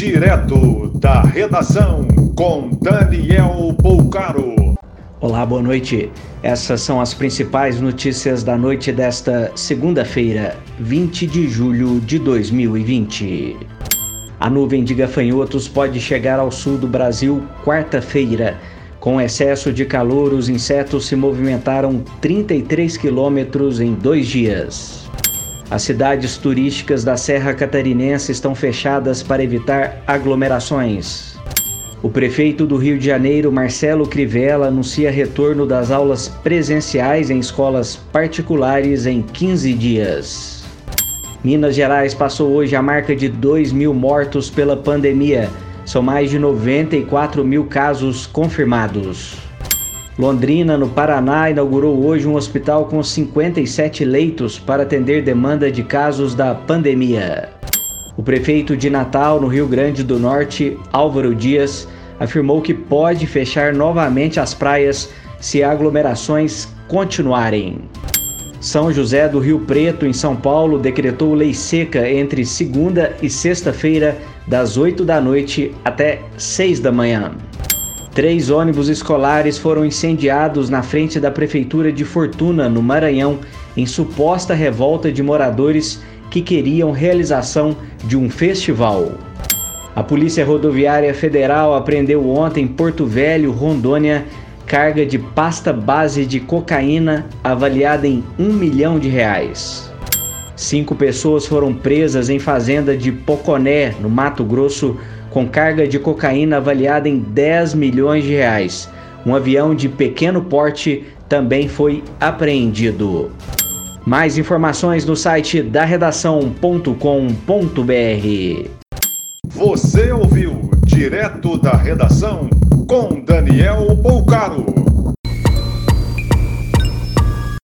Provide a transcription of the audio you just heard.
Direto da redação com Daniel Poucaro. Olá, boa noite. Essas são as principais notícias da noite desta segunda-feira, 20 de julho de 2020. A nuvem de gafanhotos pode chegar ao sul do Brasil quarta-feira. Com excesso de calor, os insetos se movimentaram 33 quilômetros em dois dias. As cidades turísticas da Serra Catarinense estão fechadas para evitar aglomerações. O prefeito do Rio de Janeiro, Marcelo Crivella, anuncia retorno das aulas presenciais em escolas particulares em 15 dias. Minas Gerais passou hoje a marca de 2 mil mortos pela pandemia. São mais de 94 mil casos confirmados. Londrina, no Paraná, inaugurou hoje um hospital com 57 leitos para atender demanda de casos da pandemia. O prefeito de Natal, no Rio Grande do Norte, Álvaro Dias, afirmou que pode fechar novamente as praias se aglomerações continuarem. São José do Rio Preto, em São Paulo, decretou lei seca entre segunda e sexta-feira, das 8 da noite até 6 da manhã. Três ônibus escolares foram incendiados na frente da Prefeitura de Fortuna, no Maranhão, em suposta revolta de moradores que queriam realização de um festival. A Polícia Rodoviária Federal apreendeu ontem em Porto Velho, Rondônia, carga de pasta base de cocaína avaliada em um milhão de reais. Cinco pessoas foram presas em fazenda de Poconé, no Mato Grosso, com carga de cocaína avaliada em 10 milhões de reais. Um avião de pequeno porte também foi apreendido. Mais informações no site da redação.com.br. Você ouviu direto da redação com Daniel Bolcaro.